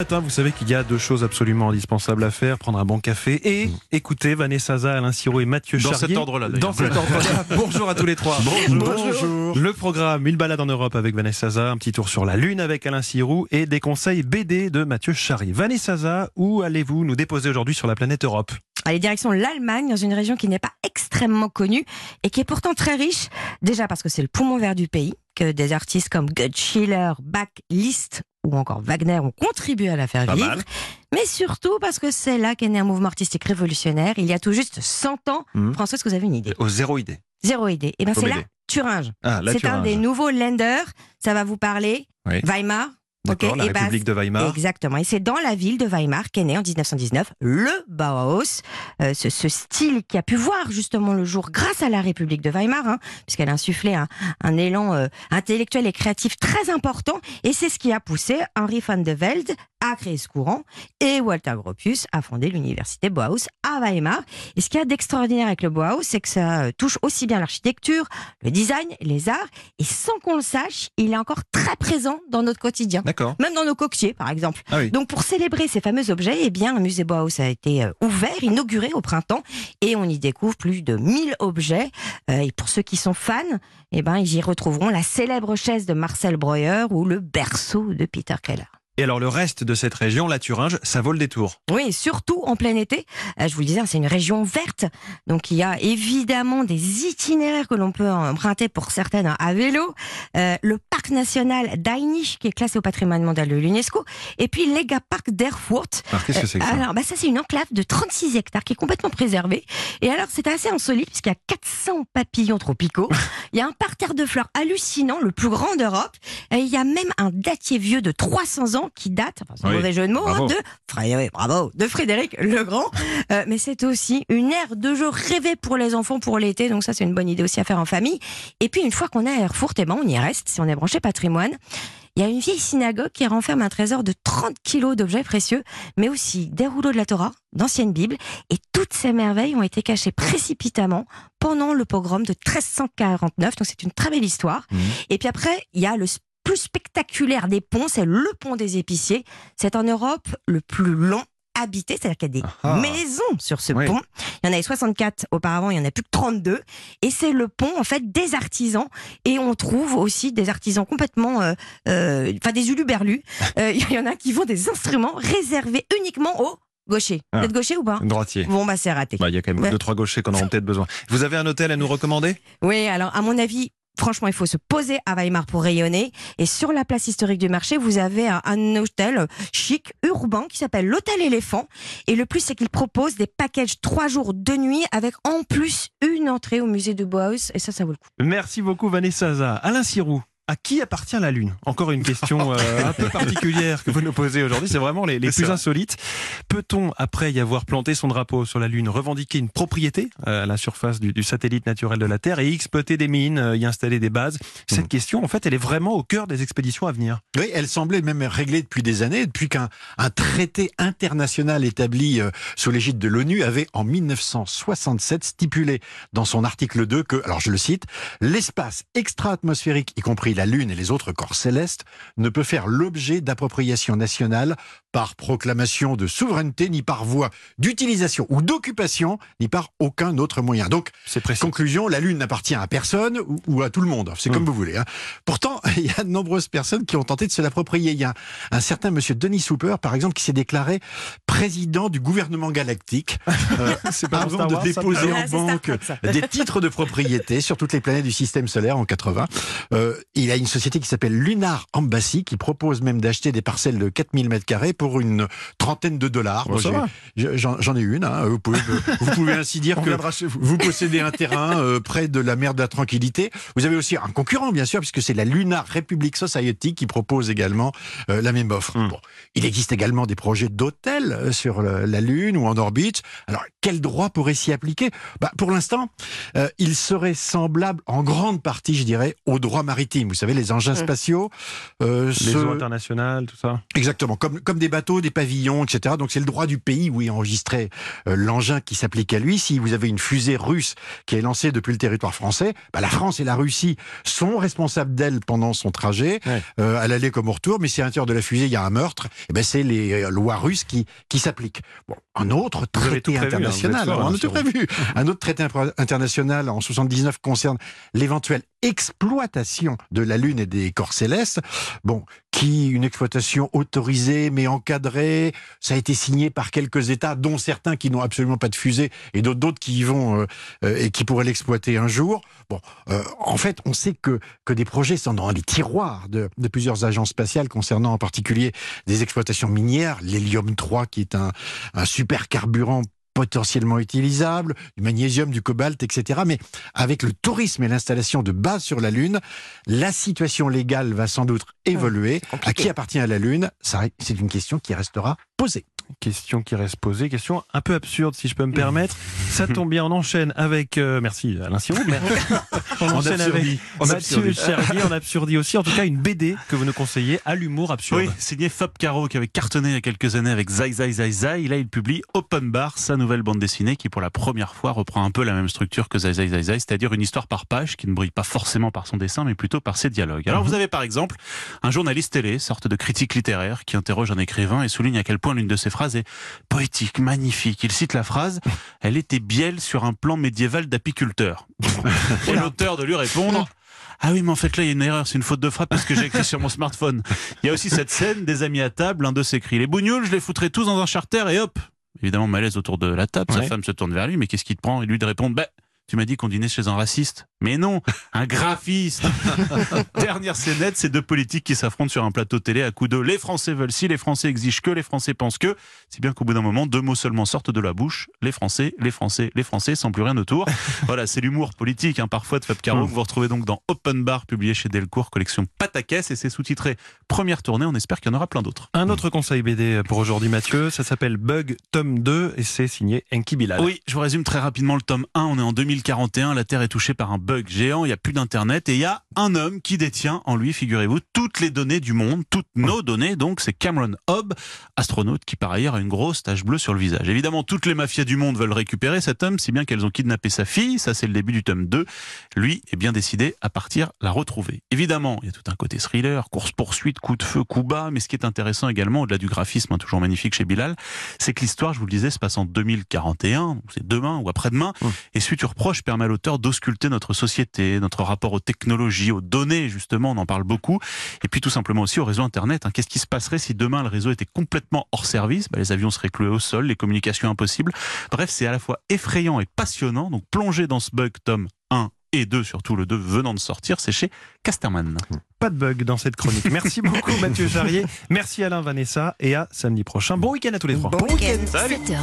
Matin, vous savez qu'il y a deux choses absolument indispensables à faire prendre un bon café et Mm. écouter Vanessa Zaza, Alain Siro et Mathieu Dans Charrier. cet ordre-là. Dans cet ordre-là. Bonjour à tous les trois. Bonjour. Le programme Une balade en Europe avec Vanessa Zaza, un petit tour sur la Lune avec Alain Sirou et des conseils BD de Mathieu Charrier. Vanessa Zaza, où allez-vous nous déposer aujourd'hui sur la planète Europe? Allez, direction l'Allemagne, dans une région qui n'est pas extrêmement connue et qui est pourtant très riche. Déjà parce que c'est le poumon vert du pays, que des artistes comme Gerd Schiller, Bach, Liszt ou encore Wagner ont contribué à la faire Pas vivre. mal. Mais surtout parce que c'est là qu'est né un mouvement artistique révolutionnaire. Il y a tout juste 100 ans. Mhm. François, est-ce que vous avez une idée? Au zéro idée. Zéro idée. Et ben Comme c'est là. Thuringe. Ah, C'est un des nouveaux lenders. Ça va vous parler. Oui. Weimar. D'accord, Ok, la ben, République de Weimar. Exactement. Et c'est dans la ville de Weimar qu'est né en 1919 le Bauhaus, euh, ce, ce style qui a pu voir justement le jour grâce à la République de Weimar, hein, puisqu'elle a insufflé un, un élan euh, intellectuel et créatif très important. Et c'est ce qui a poussé Henri van de Velde à créer ce courant et Walter Gropius à fonder l'université Bauhaus à Weimar. Et ce qu'il y a d'extraordinaire avec le Bauhaus, c'est que ça euh, touche aussi bien l'architecture, le design, les arts, et sans qu'on le sache, il est encore très présent dans notre quotidien D'accord. même dans nos coquetiers, par exemple. Ah oui. Donc, pour célébrer ces fameux objets, eh bien, un musée Bauhaus a été euh, ouvert, inauguré au printemps, et on y découvre plus de 1000 objets. Euh, et pour ceux qui sont fans, eh ben, ils y retrouveront la célèbre chaise de Marcel Breuer ou le berceau de Peter Keller. Et alors le reste de cette région, la Thuringe, ça vaut le détour. Oui, surtout en plein été. Euh, je vous le disais, c'est une région verte. Donc il y a évidemment des itinéraires que l'on peut emprunter pour certaines à vélo. Euh, le parc national d'Ainich, qui est classé au patrimoine mondial de l'UNESCO. Et puis l'Ega-Parc d'Erfurt. Alors qu'est-ce que c'est que ça Alors, bah ça, c'est une enclave de 36 hectares qui est complètement préservée. Et alors, c'est assez insolite puisqu'il y a 400 papillons tropicaux. Il y a un parterre de fleurs hallucinant, le plus grand d'Europe. Et il y a même un dattier vieux de 300 ans qui date, enfin, c'est un Oui, mauvais jeu de mots, hein, de, Fré- oui, bravo, de Frédéric le Grand. Euh, mais c'est aussi une aire de jeu rêvée pour les enfants pour l'été. Donc ça, c'est une bonne idée aussi à faire en famille. Et puis, une fois qu'on est à Erfurt, eh ben, on y reste si on est branché patrimoine. Il y a une vieille synagogue qui renferme un trésor de 30 kilos d'objets précieux, mais aussi des rouleaux de la Torah, d'anciennes Bibles, et toutes ces merveilles ont été cachées précipitamment pendant le pogrom de 1349. Donc c'est une très belle histoire. Mhm. Et puis après, il y a le plus spectaculaire des ponts, c'est le pont des épiciers. C'est en Europe le plus long habité, c'est-à-dire qu'il y a des Ah. maisons sur ce Oui. pont. Il y en avait 64 auparavant, il y en a plus que 32. Et c'est le pont, en fait, des artisans. Et on trouve aussi des artisans complètement, euh, euh, enfin des uluberlus. Euh, Il y en a qui font des instruments réservés uniquement aux gauchers. Ah. Vous êtes gaucher ou pas? Droitier. Bon, bah c'est raté. Bah, Il y a quand même Ouais. deux, trois gauchers qu'on aura peut-être besoin. Vous avez un hôtel à nous recommander? Oui, alors à mon avis, franchement, il faut se poser à Weimar pour rayonner. Et sur la place historique du marché, vous avez un, hôtel chic, urbain, qui s'appelle l'Hôtel Éléphant. Et le plus, c'est qu'il propose des packages trois jours, deux nuits, avec en plus une entrée au musée de Bauhaus. Et ça, ça vaut le coup. Merci beaucoup Vanessa. Alain Sirou, à qui appartient la Lune? Encore une question euh, un peu particulière que vous nous posez aujourd'hui. C'est vraiment les, les plus insolites. Peut-on, après y avoir planté son drapeau sur la Lune, revendiquer une propriété euh, à la surface du, du satellite naturel de la Terre et y exploiter des mines, euh, y installer des bases? Cette Mhm. question, en fait, elle est vraiment au cœur des expéditions à venir. Oui, elle semblait même réglée depuis des années, depuis qu'un un traité international établi euh, sous l'égide de l'ONU avait en 1967 stipulé dans son article 2 que, alors je le cite, l'espace extra-atmosphérique, y compris la Lune et les autres corps célestes, ne peut faire l'objet d'appropriation nationale par proclamation de souveraineté, ni par voie d'utilisation ou d'occupation, ni par aucun autre moyen. Donc. Conclusion, la Lune n'appartient à personne ou, ou à tout le monde. C'est comme Mm. vous voulez. hein. Pourtant, il y a de nombreuses personnes qui ont tenté de se l'approprier. Il y a un, un certain monsieur Denis Souper, par exemple, qui s'est déclaré président du gouvernement galactique euh, C'est pas avant de Wars, déposer Ah, en banque ça. des titres de propriété sur toutes les planètes du système solaire en 80. Euh, il a une société qui s'appelle Lunar Embassy qui propose même d'acheter des parcelles de 4000 mètres carrés pour une trentaine de dollars. Bon, Moi, J'en ai une. hein. Vous, pouvez, vous pouvez ainsi dire que vous. vous possédez un terrain euh, près de la mer de la Tranquillité. Vous avez aussi un concurrent, bien sûr, puisque c'est la Lunar Republic Society qui propose également euh, la même offre. Mm. Bon, il existe également des projets d'hôtels euh, sur la Lune ou en orbite. Alors, quel droit pourrait s'y appliquer? Bah, Pour l'instant, euh, il serait semblable en grande partie, je dirais, au droit maritime. Vous savez, les engins Mm. spatiaux... euh, Les eaux internationales, tout ça. Exactement, comme, comme des bateaux, des pavillons, etc. Donc c'est le droit du pays où est enregistré euh, l'engin qui s'applique à lui. Si vous avez une fusée russe qui est lancée depuis le territoire français, bah, la France et la Russie sont responsables d'elle pendant son trajet, Ouais. euh, à l'aller comme au retour. Mais si à l'intérieur de la fusée il y a un meurtre, eh ben c'est les euh, lois russes qui, qui s'appliquent. Bon, un autre traité prévu, hein, international, vous êtes fort, on hein, a tout sur- prévu. Un autre traité international en 79 concerne l'éventuelle exploitation de la Lune et des corps célestes. Bon, qui une exploitation autorisée mais encadrée, ça a été signé par quelques États, dont certains qui n'ont absolument pas de fusée et d'autres qui y vont euh, euh, et qui pourraient l'exploiter un jour. Bon, euh, en fait, on sait que que des projets sont dans les tiroirs de, de plusieurs agences spatiales concernant en particulier des exploitations minières, l'hélium 3 qui est un, un super carburant potentiellement utilisable, du magnésium, du cobalt, etc. Mais avec le tourisme et l'installation de bases sur la Lune, la situation légale va sans doute évoluer. À qui appartient la Lune? C'est une question qui restera posée. Question qui reste posée, question un peu absurde si je peux me permettre. Ça tombe bien, on enchaîne avec, euh, merci Alain Sirou, mais on enchaîne avec. En Mathieu. Chervier en absurdie aussi, en tout cas une BD que vous nous conseillez à l'humour absurde. Oui, signé Fab Caro qui avait cartonné il y a quelques années avec Zai Zai Zai Zai. Là, il publie Open Bar, sa nouvelle bande dessinée qui pour la première fois reprend un peu la même structure que Zai Zai Zai Zai, c'est-à-dire une histoire par page qui ne brille pas forcément par son dessin mais plutôt par ses dialogues. Alors vous avez par exemple un journaliste télé, sorte de critique littéraire, qui interroge un écrivain et souligne à quel point l'une de ses phrases est poétique, magnifique. Il cite la phrase « Elle était bielle sur un plan médiéval d'apiculteur ». Et l'auteur de lui répondre ah oui, mais en fait là, il y a une erreur, c'est une faute de frappe parce que j'ai écrit sur mon smartphone. Il y a aussi cette scène, des amis à table, l'un d'eux s'écrit Les bougnoules, je les foutrais tous dans un charter et hop Évidemment, malaise autour de la table, sa femme se tourne vers lui, mais qu'est-ce qu'il te prend? Et lui de répondre Bah, tu m'as dit qu'on dînait chez un raciste. Mais non, un graphiste Dernière scénette, c'est deux politiques qui s'affrontent sur un plateau télé à coups de Les Français veulent ci, les Français exigent que, les Français pensent que. Si bien qu'au bout d'un moment, deux mots seulement sortent de la bouche Les Français, les Français, les Français, sans plus rien autour. Voilà, c'est l'humour politique, hein, parfois de Fab Caro, Mm. que vous retrouvez donc dans Open Bar, publié chez Delcourt, collection Patakès, et c'est sous-titré Première tournée. On espère qu'il y en aura plein d'autres. Un autre conseil BD pour aujourd'hui Mathieu, ça s'appelle Bug tome 2 et c'est signé Enki Bilal. Oui, je vous résume très rapidement le tome 1. On est en 2041, la Terre est touchée par un bug géant, il n'y a plus d'Internet et il y a un homme qui détient en lui, figurez-vous, toutes les données du monde, toutes nos données. Donc c'est Cameron Hobb, astronaute qui par ailleurs a une grosse tache bleue sur le visage. Évidemment, toutes les mafias du monde veulent récupérer cet homme, si bien qu'elles ont kidnappé sa fille. Ça, c'est le début du tome 2. Lui est bien décidé à partir la retrouver. Évidemment, il y a tout un côté thriller, course-poursuite, coup de feu, coup bas, mais ce qui est intéressant également, au-delà du graphisme, hein, toujours magnifique chez Bilal, c'est que l'histoire, je vous le disais, se passe en 2041, donc c'est demain ou après-demain, Mmh. et Suture Permet à l'auteur d'ausculter notre société, notre rapport aux technologies, aux données, justement, on en parle beaucoup, et puis tout simplement aussi au réseau Internet. hein. Qu'est-ce qui se passerait si demain le réseau était complètement hors service? Bah, Les avions seraient cloués au sol, les communications impossibles. Bref, c'est à la fois effrayant et passionnant, donc plongez dans ce bug tome 1 et 2, surtout le 2 venant de sortir, c'est chez Casterman. Pas de bug dans cette chronique. Merci beaucoup Mathieu Charrier. Merci Alain Vanessa et à samedi prochain. Bon week-end à tous les trois. Bon week-end. 7h,